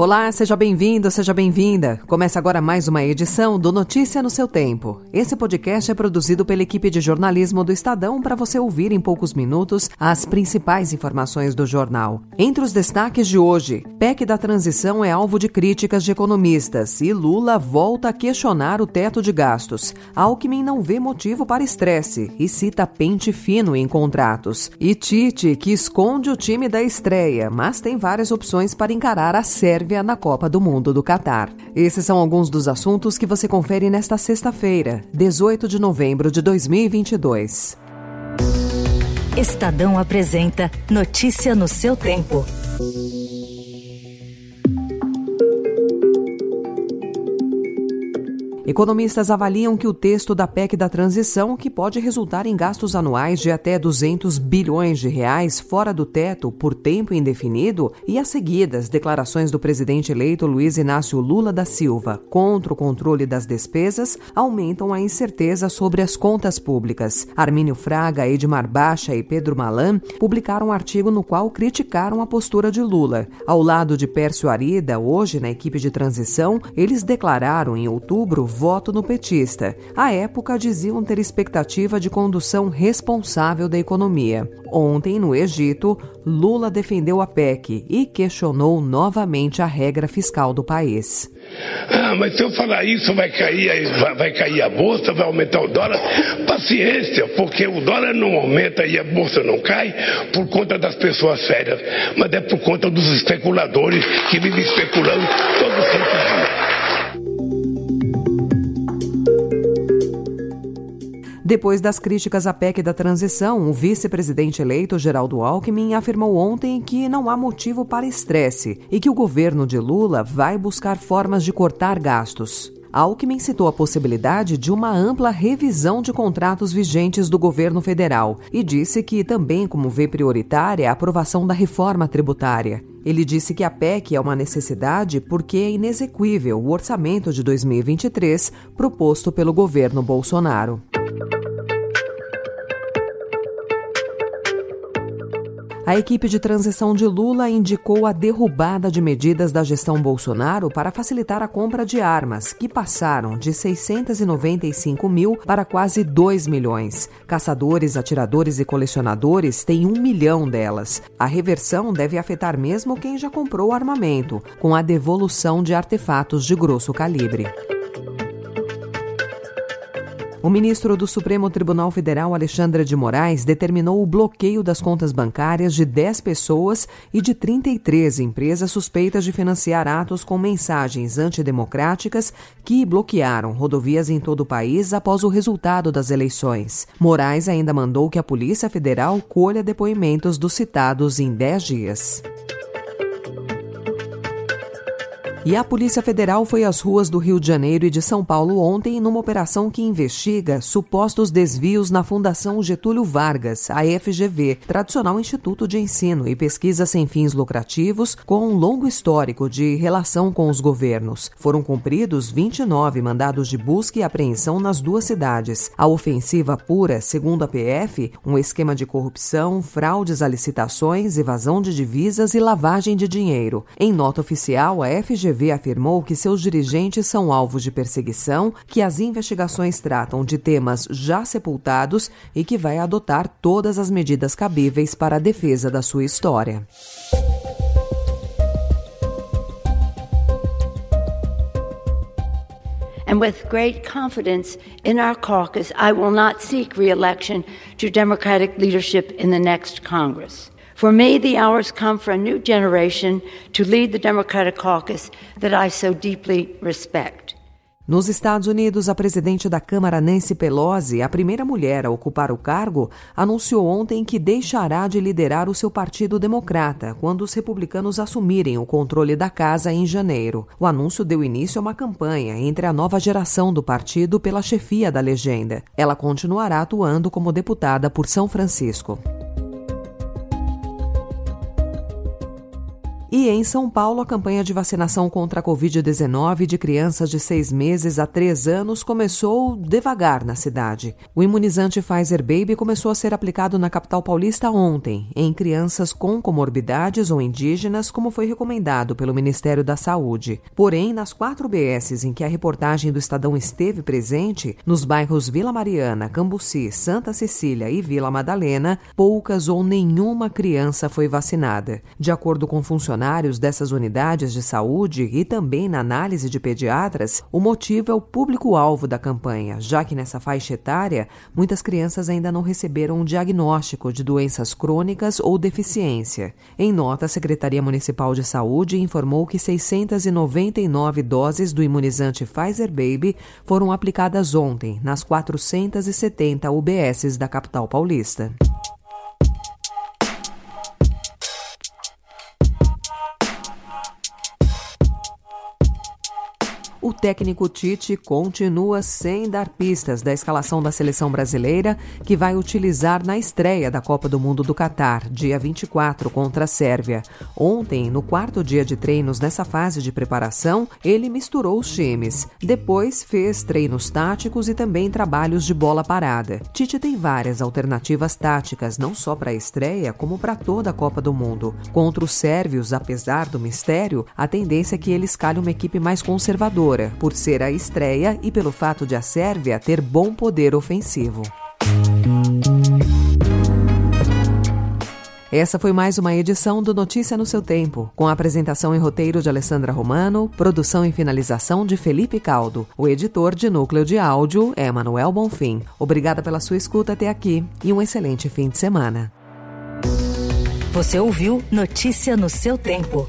Olá, seja bem-vindo, seja bem-vinda. Começa agora mais uma edição do Notícia no seu Tempo. Esse podcast é produzido pela equipe de jornalismo do Estadão para você ouvir em poucos minutos as principais informações do jornal. Entre os destaques de hoje, PEC da transição é alvo de críticas de economistas e Lula volta a questionar o teto de gastos. Alckmin não vê motivo para estresse e cita pente fino em contratos. E Tite, que esconde o time da estreia, mas tem várias opções para encarar a Sérvia Na Copa do Mundo do Catar. Esses são alguns dos assuntos que você confere nesta sexta-feira, 18 de novembro de 2022. Estadão apresenta Notícia no seu tempo. Economistas avaliam que o texto da PEC da transição, que pode resultar em gastos anuais de até 200 bilhões de reais fora do teto por tempo indefinido, e as seguidas declarações do presidente eleito Luiz Inácio Lula da Silva contra o controle das despesas, aumentam a incerteza sobre as contas públicas. Armínio Fraga, Edmar Baixa e Pedro Malan publicaram um artigo no qual criticaram a postura de Lula. Ao lado de Pércio Arida, hoje na equipe de transição, eles declararam em outubro voto no petista. À época, diziam ter expectativa de condução responsável da economia. Ontem, no Egito, Lula defendeu a PEC e questionou novamente a regra fiscal do país. Ah, mas se eu falar isso, vai cair, vai cair a bolsa, vai aumentar o dólar. Paciência, porque o dólar não aumenta e a bolsa não cai por conta das pessoas sérias, mas é por conta dos especuladores que vivem especulando todo santo dia. Depois das críticas à PEC da transição, o vice-presidente eleito Geraldo Alckmin afirmou ontem que não há motivo para estresse e que o governo de Lula vai buscar formas de cortar gastos. Alckmin citou a possibilidade de uma ampla revisão de contratos vigentes do governo federal e disse que também, como vê prioritária, a aprovação da reforma tributária. Ele disse que a PEC é uma necessidade porque é inexequível o orçamento de 2023 proposto pelo governo Bolsonaro. A equipe de transição de Lula indicou a derrubada de medidas da gestão Bolsonaro para facilitar a compra de armas, que passaram de 695 mil para quase 2 milhões. Caçadores, atiradores e colecionadores têm um milhão delas. A reversão deve afetar mesmo quem já comprou armamento, com a devolução de artefatos de grosso calibre. O ministro do Supremo Tribunal Federal, Alexandre de Moraes, determinou o bloqueio das contas bancárias de 10 pessoas e de 33 empresas suspeitas de financiar atos com mensagens antidemocráticas que bloquearam rodovias em todo o país após o resultado das eleições. Moraes ainda mandou que a Polícia Federal colha depoimentos dos citados em 10 dias. E a Polícia Federal foi às ruas do Rio de Janeiro e de São Paulo ontem numa operação que investiga supostos desvios na Fundação Getúlio Vargas, a FGV, tradicional instituto de ensino e pesquisa sem fins lucrativos, com um longo histórico de relação com os governos. Foram cumpridos 29 mandados de busca e apreensão nas duas cidades. A ofensiva pura, segundo a PF, um esquema de corrupção, fraudes a licitações, evasão de divisas e lavagem de dinheiro. Em nota oficial, a FGV FGV afirmou que seus dirigentes são alvos de perseguição, que as investigações tratam de temas já sepultados e que vai adotar todas as medidas cabíveis para a defesa da sua história. And with great confidence in our caucus, I will not seek reelection to Democratic leadership in the next Congress. For me, the hours come for a new generation to lead the Democratic caucus that I so deeply respect. Nos Estados Unidos, a presidente da Câmara, Nancy Pelosi, a primeira mulher a ocupar o cargo, anunciou ontem que deixará de liderar o seu Partido Democrata quando os republicanos assumirem o controle da casa em janeiro. O anúncio deu início a uma campanha entre a nova geração do partido pela chefia da legenda. Ela continuará atuando como deputada por São Francisco. E em São Paulo, a campanha de vacinação contra a Covid-19 de crianças de seis meses a três anos começou devagar na cidade. O imunizante Pfizer Baby começou a ser aplicado na capital paulista ontem, em crianças com comorbidades ou indígenas, como foi recomendado pelo Ministério da Saúde. Porém, nas quatro BSs em que a reportagem do Estadão esteve presente, nos bairros Vila Mariana, Cambuci, Santa Cecília e Vila Madalena, poucas ou nenhuma criança foi vacinada. De acordo com funcionários, funcionários dessas unidades de saúde e também na análise de pediatras, o motivo é o público-alvo da campanha, já que nessa faixa etária, muitas crianças ainda não receberam um diagnóstico de doenças crônicas ou deficiência. Em nota, a Secretaria Municipal de Saúde informou que 699 doses do imunizante Pfizer Baby foram aplicadas ontem nas 470 UBSs da capital paulista. O técnico Tite continua sem dar pistas da escalação da seleção brasileira, que vai utilizar na estreia da Copa do Mundo do Catar, dia 24, contra a Sérvia. Ontem, no quarto dia de treinos nessa fase de preparação, ele misturou os times. Depois fez treinos táticos e também trabalhos de bola parada. Tite tem várias alternativas táticas, não só para a estreia, como para toda a Copa do Mundo. Contra os sérvios, apesar do mistério, a tendência é que ele escalhe uma equipe mais conservadora por ser a estreia e pelo fato de a Sérvia ter bom poder ofensivo. Essa foi mais uma edição do Notícia no seu tempo, com a apresentação e roteiro de Alessandra Romano, produção e finalização de Felipe Caldo. O editor de núcleo de áudio é Manuel Bonfim. Obrigada pela sua escuta até aqui e um excelente fim de semana. Você ouviu Notícia no seu tempo.